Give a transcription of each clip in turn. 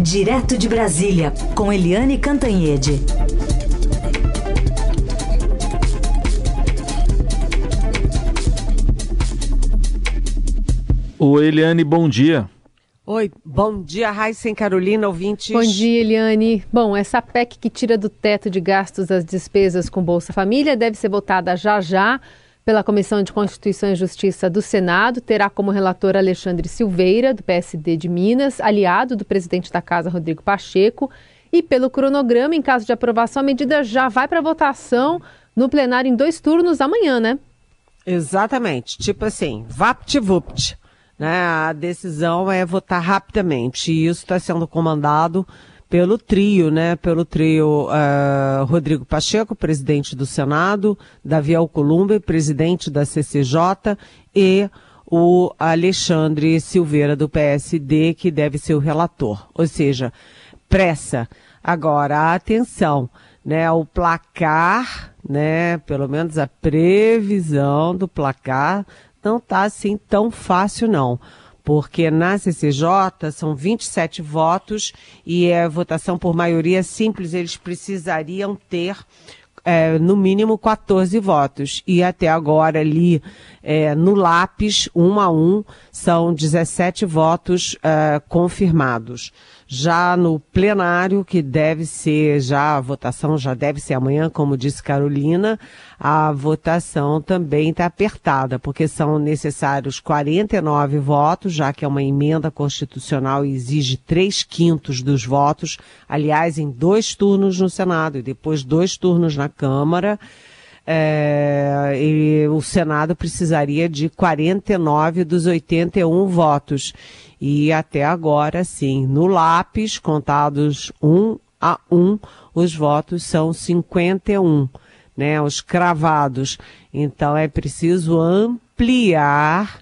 Direto de Brasília, com Eliane Cantanhede. O Eliane, bom dia. Oi, bom dia, Raíssa Carolina, ouvintes. Bom dia, Eliane. Bom, essa PEC que tira do teto de gastos as despesas com Bolsa Família deve ser votada já já pela Comissão de Constituição e Justiça do Senado. Terá como relator Alexandre Silveira, do PSD de Minas, aliado do presidente da Casa, Rodrigo Pacheco. E pelo cronograma, em caso de aprovação, a medida já vai para votação no plenário em dois turnos amanhã, né? Exatamente. Tipo assim, vapt-vupt. Né? A decisão é votar rapidamente. E isso está sendo comandado pelo trio, né? Pelo trio uh, Rodrigo Pacheco, presidente do Senado, Davi Alcolumbre, presidente da CCJ e o Alexandre Silveira do PSD, que deve ser o relator. Ou seja, pressa. Agora, atenção, né? O placar, né? Pelo menos a previsão do placar não está assim tão fácil não porque na CCJ são 27 votos e é votação por maioria simples, eles precisariam ter é, no mínimo 14 votos. E até agora ali é, no lápis, um a um, são 17 votos é, confirmados. Já no plenário, que deve ser, já a votação já deve ser amanhã, como disse Carolina, a votação também está apertada, porque são necessários 49 votos, já que é uma emenda constitucional e exige três quintos dos votos, aliás, em dois turnos no Senado e depois dois turnos na Câmara. É, e o Senado precisaria de 49 dos 81 votos. E até agora, sim, no lápis, contados um a um, os votos são 51, né? Os cravados. Então é preciso ampliar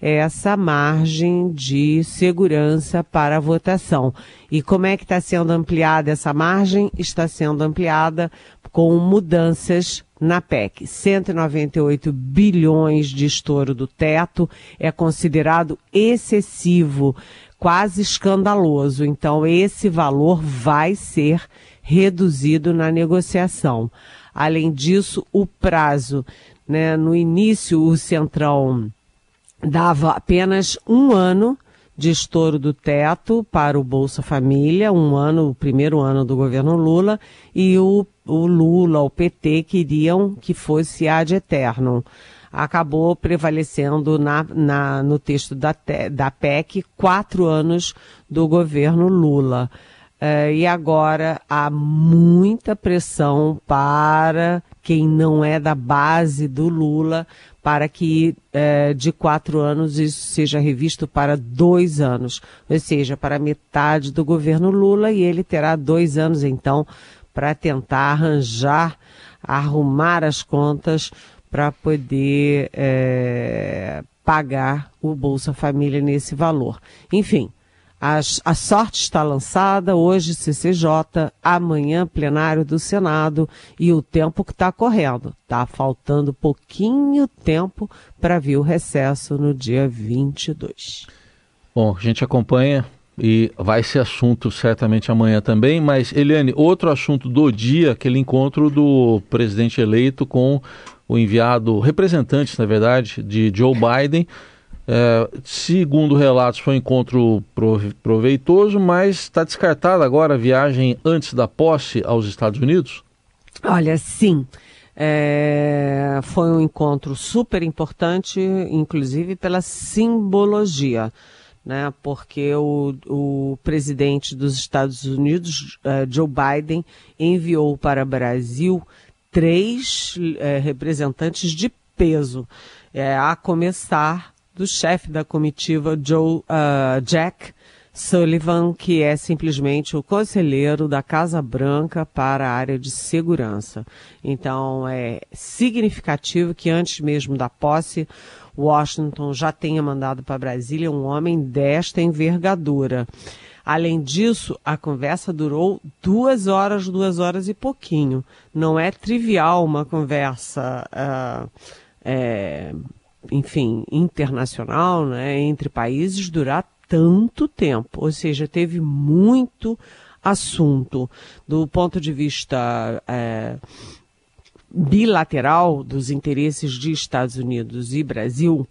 essa margem de segurança para a votação. E como é que está sendo ampliada essa margem? Está sendo ampliada com mudanças na PEC. 198 bilhões de estouro do teto é considerado excessivo, quase escandaloso. Então, esse valor vai ser reduzido na negociação. Além disso, o prazo, né, no início, o Centrão dava apenas um ano de estouro do teto para o Bolsa Família, um ano, o primeiro ano do governo Lula, e o, o Lula, o PT, queriam que fosse ad eterno. Acabou prevalecendo na, na, no texto da, da PEC quatro anos do governo Lula. Uh, e agora há muita pressão para quem não é da base do Lula para que eh, de quatro anos isso seja revisto para dois anos, ou seja, para metade do governo Lula e ele terá dois anos então para tentar arranjar, arrumar as contas para poder eh, pagar o Bolsa Família nesse valor. Enfim, as, a sorte está lançada, hoje CCJ, amanhã plenário do Senado e o tempo que está correndo. Está faltando pouquinho tempo para vir o recesso no dia 22. Bom, a gente acompanha e vai ser assunto certamente amanhã também, mas Eliane, outro assunto do dia, aquele encontro do presidente eleito com o enviado, representantes, na verdade, de Joe Biden é, segundo relatos, foi um encontro proveitoso, mas está descartada agora a viagem antes da posse aos Estados Unidos? Olha, sim. É, foi um encontro super importante, inclusive pela simbologia, né? Porque o, o presidente dos Estados Unidos, uh, Joe Biden, enviou para o Brasil três uh, representantes de peso, é, a começar do chefe da comitiva Joe uh, Jack Sullivan, que é simplesmente o conselheiro da Casa Branca para a área de segurança. Então é significativo que antes mesmo da posse, Washington já tenha mandado para Brasília um homem desta envergadura. Além disso, a conversa durou duas horas, duas horas e pouquinho. Não é trivial uma conversa uh, é, enfim, internacional, né, entre países, durar tanto tempo, ou seja, teve muito assunto do ponto de vista é, bilateral dos interesses de Estados Unidos e Brasil.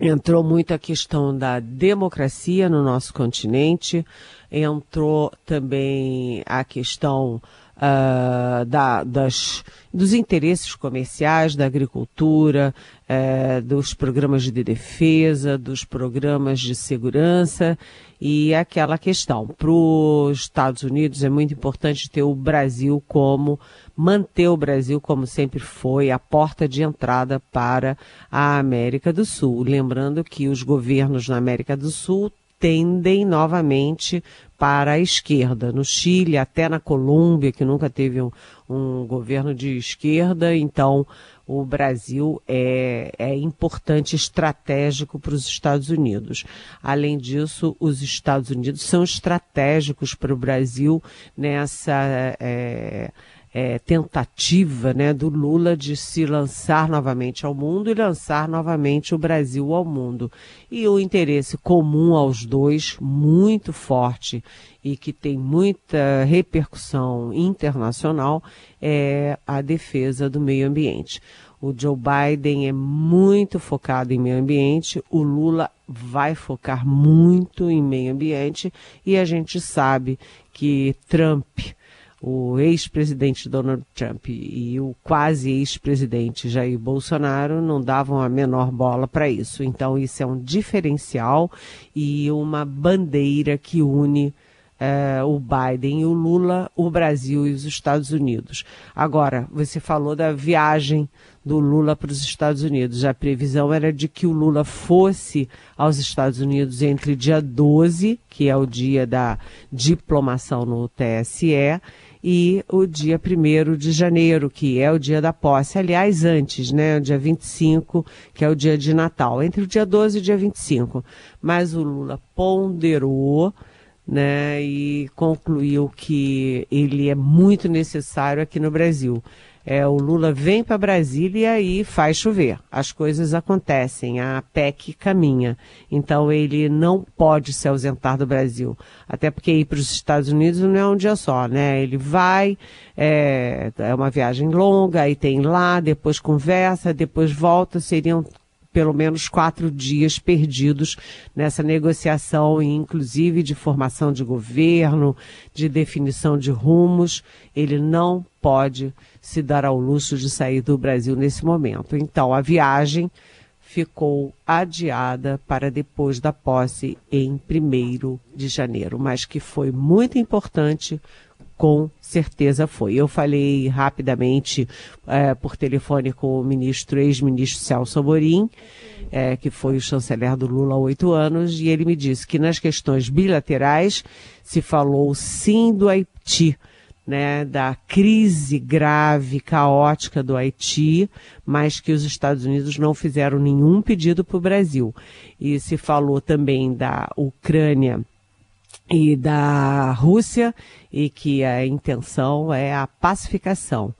Entrou muito a questão da democracia no nosso continente, entrou também a questão uh, da, das, dos interesses comerciais, da agricultura, uh, dos programas de defesa, dos programas de segurança e aquela questão. Para os Estados Unidos é muito importante ter o Brasil como, manter o Brasil como sempre foi, a porta de entrada para a América do Sul. Lembrando que os governos na América do Sul tendem novamente para a esquerda. No Chile, até na Colômbia, que nunca teve um, um governo de esquerda, então o Brasil é, é importante, estratégico para os Estados Unidos. Além disso, os Estados Unidos são estratégicos para o Brasil nessa. É, é, tentativa né, do Lula de se lançar novamente ao mundo e lançar novamente o Brasil ao mundo. E o interesse comum aos dois, muito forte e que tem muita repercussão internacional, é a defesa do meio ambiente. O Joe Biden é muito focado em meio ambiente, o Lula vai focar muito em meio ambiente e a gente sabe que Trump o ex-presidente Donald Trump e o quase ex-presidente Jair Bolsonaro não davam a menor bola para isso. Então, isso é um diferencial e uma bandeira que une é, o Biden e o Lula, o Brasil e os Estados Unidos. Agora, você falou da viagem do Lula para os Estados Unidos. A previsão era de que o Lula fosse aos Estados Unidos entre dia 12, que é o dia da diplomação no TSE, e o dia 1 de janeiro, que é o dia da posse. Aliás, antes, né? O dia 25, que é o dia de Natal. Entre o dia 12 e o dia 25. Mas o Lula ponderou. Né, e concluiu que ele é muito necessário aqui no Brasil. É, o Lula vem para Brasília e faz chover. As coisas acontecem, a PEC caminha. Então ele não pode se ausentar do Brasil. Até porque ir para os Estados Unidos não é um dia só, né? Ele vai, é, é uma viagem longa, aí tem lá, depois conversa, depois volta, seriam pelo menos quatro dias perdidos nessa negociação, inclusive de formação de governo, de definição de rumos. Ele não pode se dar ao luxo de sair do Brasil nesse momento. Então, a viagem ficou adiada para depois da posse em 1 de janeiro, mas que foi muito importante com certeza foi. Eu falei rapidamente é, por telefone com o ministro, ex-ministro Celso Amorim, é, que foi o chanceler do Lula há oito anos, e ele me disse que nas questões bilaterais se falou sim do Haiti, né, da crise grave, caótica do Haiti, mas que os Estados Unidos não fizeram nenhum pedido para o Brasil. E se falou também da Ucrânia e da Rússia e que a intenção é a pacificação,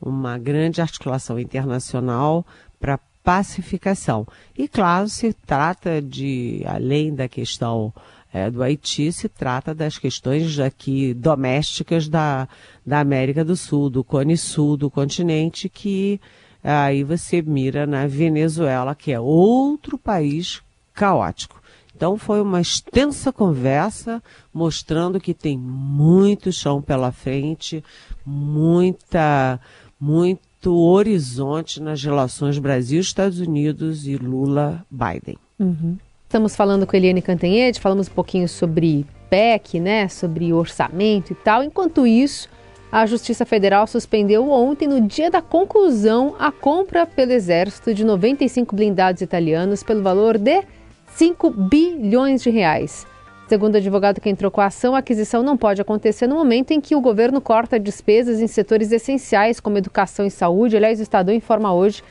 uma grande articulação internacional para pacificação. E claro, se trata de, além da questão é, do Haiti, se trata das questões aqui domésticas da, da América do Sul, do Cone Sul do continente, que aí você mira na Venezuela, que é outro país caótico. Então foi uma extensa conversa mostrando que tem muito chão pela frente, muita, muito horizonte nas relações Brasil-Estados Unidos e Lula-Biden. Uhum. Estamos falando com Eliane Cantanhede, falamos um pouquinho sobre PEC, né, sobre orçamento e tal. Enquanto isso, a Justiça Federal suspendeu ontem, no dia da conclusão, a compra pelo Exército de 95 blindados italianos pelo valor de 5 bilhões de reais. Segundo o advogado que entrou com a ação, a aquisição não pode acontecer no momento em que o governo corta despesas em setores essenciais como educação e saúde. Aliás, o Estadão informa hoje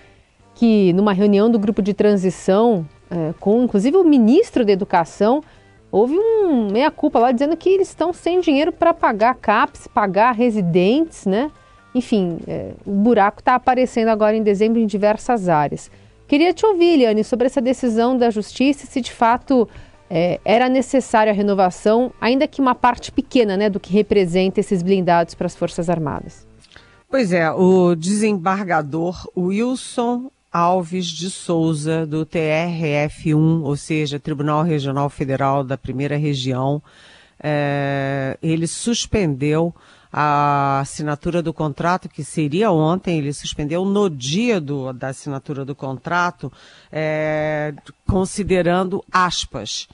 que numa reunião do grupo de transição, é, com inclusive o ministro da Educação, houve um meia-culpa lá dizendo que eles estão sem dinheiro para pagar CAPES, pagar residentes, né? Enfim, é, o buraco está aparecendo agora em dezembro em diversas áreas. Queria te ouvir, Liane, sobre essa decisão da Justiça, se de fato é, era necessária a renovação, ainda que uma parte pequena né, do que representa esses blindados para as Forças Armadas. Pois é, o desembargador Wilson Alves de Souza, do TRF1, ou seja, Tribunal Regional Federal da Primeira Região, é, ele suspendeu a assinatura do contrato, que seria ontem, ele suspendeu no dia do, da assinatura do contrato, é, considerando aspas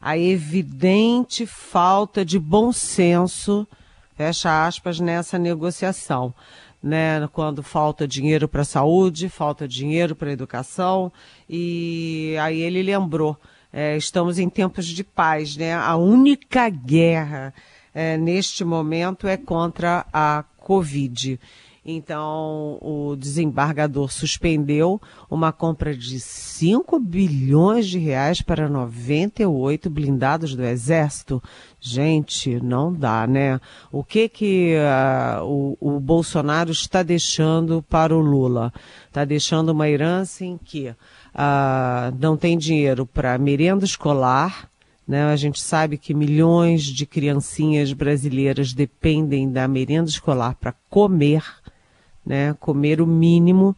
a evidente falta de bom senso, fecha aspas, nessa negociação. Né, quando falta dinheiro para a saúde, falta dinheiro para a educação, e aí ele lembrou, é, estamos em tempos de paz, né? A única guerra é, neste momento é contra a Covid. Então, o desembargador suspendeu uma compra de 5 bilhões de reais para 98 blindados do Exército. Gente, não dá, né? O que que uh, o, o Bolsonaro está deixando para o Lula? Está deixando uma herança em que uh, não tem dinheiro para merenda escolar, né? A gente sabe que milhões de criancinhas brasileiras dependem da merenda escolar para comer né? Comer o mínimo.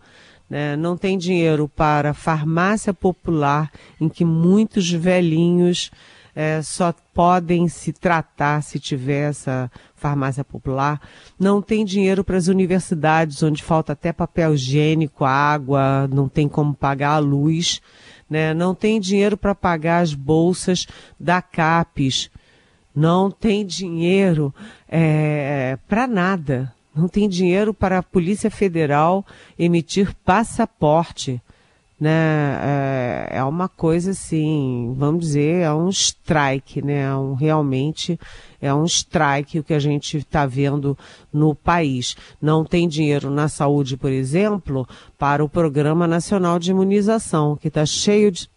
Né? Não tem dinheiro para farmácia popular, em que muitos velhinhos é, só podem se tratar se tiver essa farmácia popular. Não tem dinheiro para as universidades, onde falta até papel higiênico, água, não tem como pagar a luz. Né? Não tem dinheiro para pagar as bolsas da CAPES. Não tem dinheiro é, para nada não tem dinheiro para a Polícia Federal emitir passaporte. Né? É, é uma coisa assim, vamos dizer, é um strike, né? É um, realmente é um strike o que a gente está vendo no país. Não tem dinheiro na saúde, por exemplo, para o Programa Nacional de Imunização, que está cheio de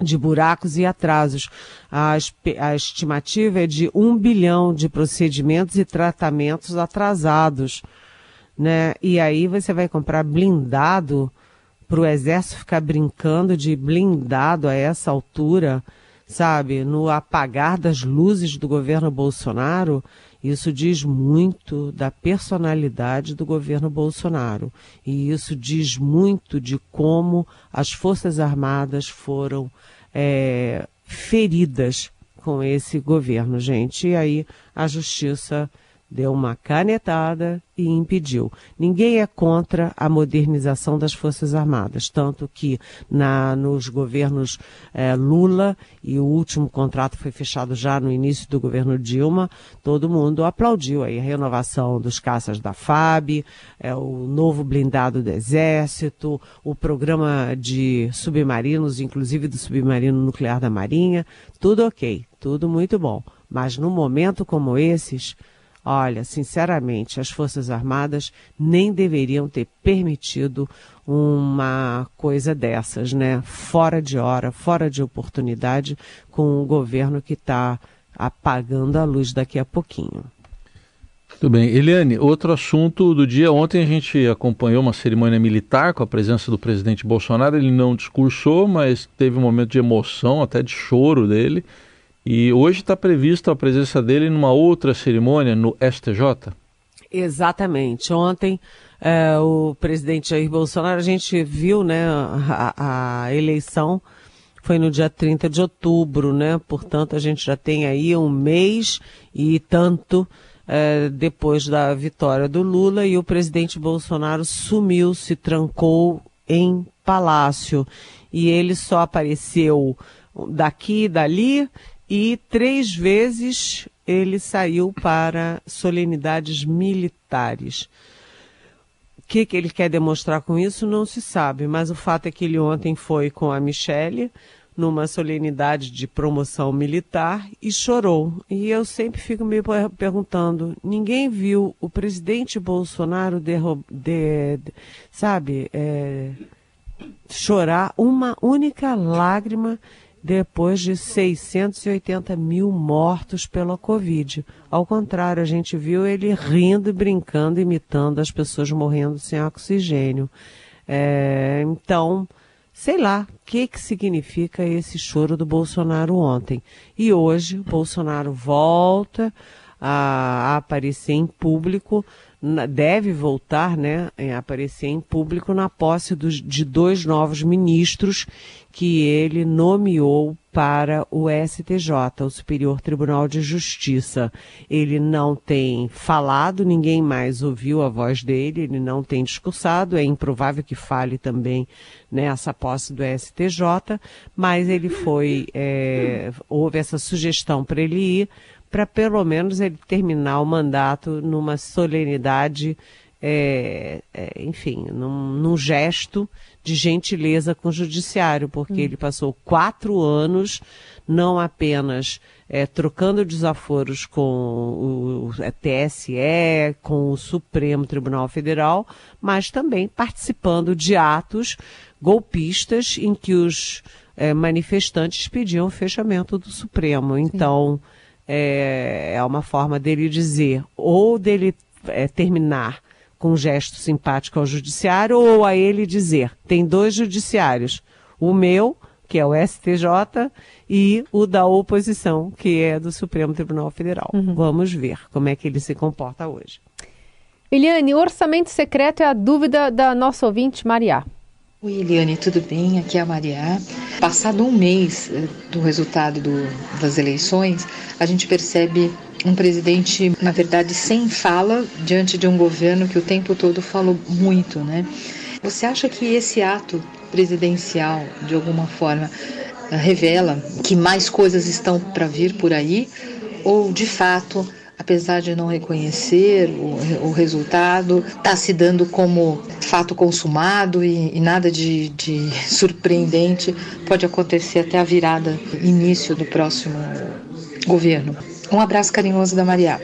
de buracos e atrasos. A, a, estimativa é de um bilhão de procedimentos e tratamentos atrasados. Né? E aí você vai comprar blindado para o exército ficar brincando de blindado a essa altura, sabe? No apagar das luzes do governo Bolsonaro, isso diz muito da personalidade do governo Bolsonaro. E isso diz muito de como as Forças Armadas foram é, feridas com esse governo, gente. E aí a justiça deu uma canetada e impediu. Ninguém é contra a modernização das Forças Armadas, tanto que na, nos governos é, Lula e o último contrato foi fechado já no início do governo Dilma, todo mundo aplaudiu aí a renovação dos caças da FAB, é, o novo blindado do Exército, o programa de submarinos, inclusive do submarino nuclear da Marinha, tudo ok, tudo muito bom. Mas num momento como esses, Olha, sinceramente, as Forças Armadas nem deveriam ter permitido uma coisa dessas, né? Fora de hora, fora de oportunidade, com um governo que está apagando a luz daqui a pouquinho. Tudo bem. Eliane, outro assunto do dia. Ontem a gente acompanhou uma cerimônia militar com a presença do presidente Bolsonaro. Ele não discursou, mas teve um momento de emoção, até de choro dele. E hoje está previsto a presença dele numa outra cerimônia no STJ? Exatamente. Ontem, é, o presidente Jair Bolsonaro, a gente viu né, a, a, eleição foi no dia 30 de outubro, né? Portanto, a gente já tem aí um mês e tanto é, depois da vitória do Lula e o presidente Bolsonaro sumiu, se trancou em palácio. E ele só apareceu daqui e dali e três vezes ele saiu para solenidades militares. O que, que ele quer demonstrar com isso não se sabe, mas o fato é que ele ontem foi com a Michelle numa solenidade de promoção militar e chorou. E eu sempre fico me perguntando: ninguém viu o presidente Bolsonaro de, sabe, é, chorar uma única lágrima depois de 680 mil mortos pela Covid. Ao contrário, a gente viu ele rindo e brincando, imitando as pessoas morrendo sem oxigênio. É, então, sei lá, o que, que significa esse choro do Bolsonaro ontem. E hoje, Bolsonaro volta a, a aparecer em público deve voltar né, a aparecer em público na posse dos, de dois novos ministros que ele nomeou para o STJ, o Superior Tribunal de Justiça. Ele não tem falado, ninguém mais ouviu a voz dele, ele não tem discursado, é improvável que fale também nessa posse do STJ, mas ele foi, é, houve essa sugestão para ele ir para pelo menos ele terminar o mandato numa solenidade, é, é, enfim, num, num, gesto de gentileza com o judiciário, porque hum. ele passou quatro anos não apenas é, trocando desaforos com o, o TSE, com o Supremo Tribunal Federal, mas também participando de atos golpistas em que os é, manifestantes pediam o fechamento do Supremo. Então, Sim é, é uma forma dele dizer, ou dele é, terminar com um gesto simpático ao judiciário, ou a ele dizer, tem dois judiciários, o meu, que é o STJ, e o da oposição, que é do Supremo Tribunal Federal. Uhum. Vamos ver como é que ele se comporta hoje. Eliane, orçamento secreto é a dúvida da nossa ouvinte Maria. Oi, Eliane, tudo bem? Aqui é a Maria. Passado um mês eh, do resultado do, das eleições, a gente percebe um presidente, na verdade, sem fala diante de um governo que o tempo todo falou muito, né? Você acha que esse ato presidencial, de alguma forma, eh, revela que mais coisas estão para vir por aí? Ou, de fato, apesar de não reconhecer o, o resultado, está se dando como fato consumado e, e nada de, de, surpreendente pode acontecer até a virada, início do próximo governo. Um abraço carinhoso da Maria.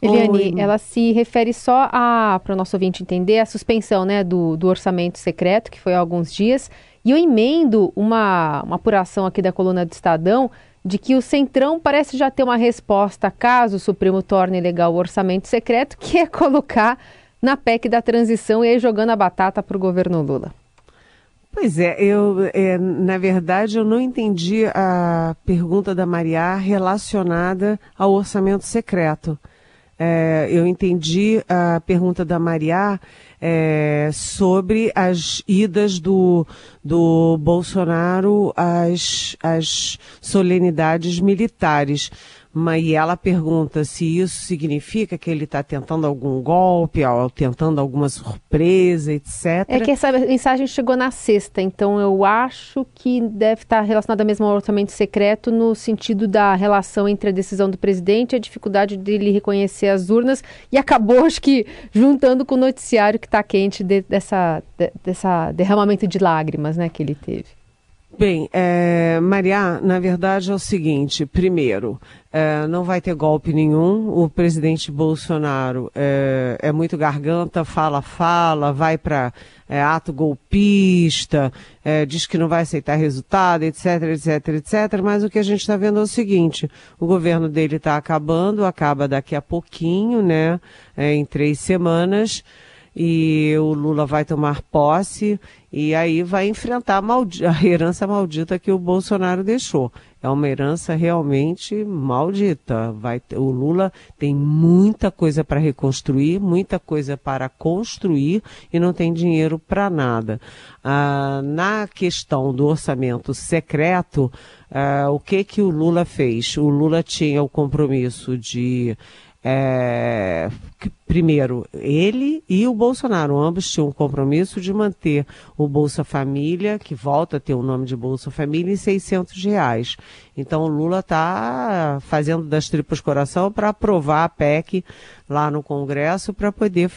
Eliane, Oi. ela se refere só a, para o nosso ouvinte entender, a suspensão né, do, do orçamento secreto, que foi há alguns dias, e eu emendo uma, uma apuração aqui da coluna do Estadão de que o Centrão parece já ter uma resposta caso o Supremo torne legal o orçamento secreto, que é colocar na PEC da transição e aí jogando a batata para o governo Lula. Pois é, eu, é, na verdade, eu não entendi a pergunta da Maria relacionada ao orçamento secreto. É, eu entendi a pergunta da Maria é, sobre as idas do, do Bolsonaro às, às solenidades militares. E ela pergunta se isso significa que ele está tentando algum golpe, ou tentando alguma surpresa, etc. É que essa mensagem chegou na sexta, então eu acho que deve estar relacionada mesmo ao orçamento secreto no sentido da relação entre a decisão do presidente e a dificuldade dele reconhecer as urnas e acabou, acho que, juntando com o noticiário que está quente de, dessa, de, dessa derramamento de lágrimas né, que ele teve. Bem, é, Maria, na verdade é o seguinte: primeiro, é, não vai ter golpe nenhum. O presidente Bolsonaro é, é muito garganta, fala, fala, vai para é, ato golpista, é, diz que não vai aceitar resultado, etc, etc, etc. Mas o que a gente está vendo é o seguinte: o governo dele está acabando, acaba daqui a pouquinho, né? É, em três semanas e o Lula vai tomar posse e aí vai enfrentar a, a, herança maldita que o Bolsonaro deixou. É uma herança realmente maldita. Vai ter, o Lula tem muita coisa para reconstruir, muita coisa para construir e não tem dinheiro para nada. Ah, na questão do orçamento secreto, ah, o que que o Lula fez? O Lula tinha o compromisso de é, primeiro, ele e o Bolsonaro, ambos tinham um compromisso de manter o Bolsa Família, que volta a ter o nome de Bolsa Família, em 600 reais. Então, o Lula está fazendo das tripas coração para aprovar a PEC lá no Congresso para poder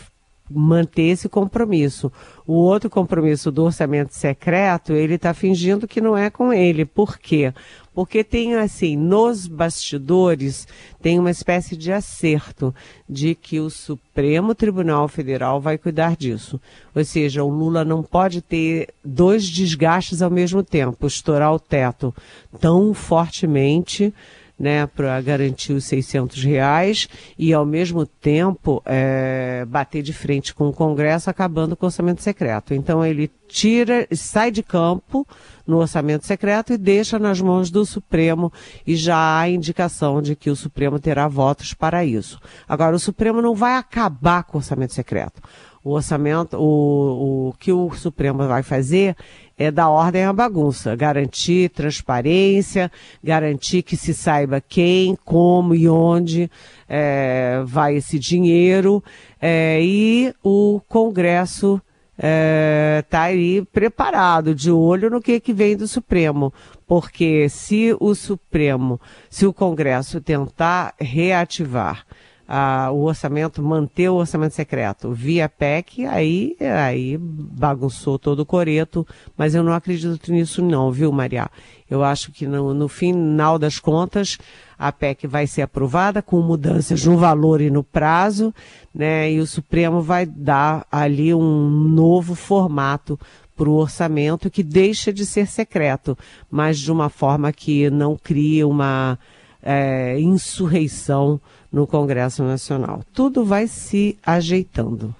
manter esse compromisso. O outro compromisso do orçamento secreto, ele está fingindo que não é com ele. Por quê? Porque tem assim, nos bastidores, tem uma espécie de acerto de que o Supremo Tribunal Federal vai cuidar disso. Ou seja, o Lula não pode ter dois desgastes ao mesmo tempo, estourar o teto tão fortemente né, para garantir os 600 reais e, ao mesmo tempo, é, bater de frente com o Congresso, acabando com o orçamento secreto. Então, ele tira, sai de campo no orçamento secreto e deixa nas mãos do Supremo e já há indicação de que o Supremo terá votos para isso. Agora, o Supremo não vai acabar com o orçamento secreto. O orçamento, o, o que o Supremo vai fazer é dar ordem à bagunça, garantir transparência, garantir que se saiba quem, como e onde é, vai esse dinheiro é, e o Congresso está é, tá aí preparado, de olho no que, que vem do Supremo. Porque se o Supremo, se o Congresso tentar reativar a, o orçamento, manter o orçamento secreto via PEC, aí, aí bagunçou todo o coreto, mas eu não acredito nisso não, viu, Maria? Eu acho que no, no final das contas, a PEC vai ser aprovada com mudanças no valor e no prazo, né? E o Supremo vai dar ali um novo formato para o orçamento que deixa de ser secreto, mas de uma forma que não cria uma é, insurreição no Congresso Nacional. Tudo vai se ajeitando.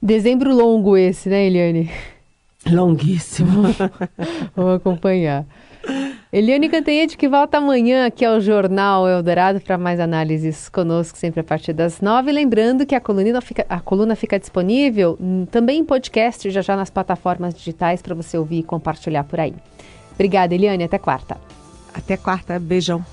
Dezembro longo esse, né, Eliane? Longuíssimo. Vamos acompanhar. Eliane Cantanhede, que volta amanhã aqui ao Jornal Eldorado para mais análises conosco, sempre a partir das nove. Lembrando que a coluna fica, a coluna fica disponível também em podcast, já já nas plataformas digitais, para você ouvir e compartilhar por aí. Obrigada, Eliane. Até quarta. Até quarta. Beijão.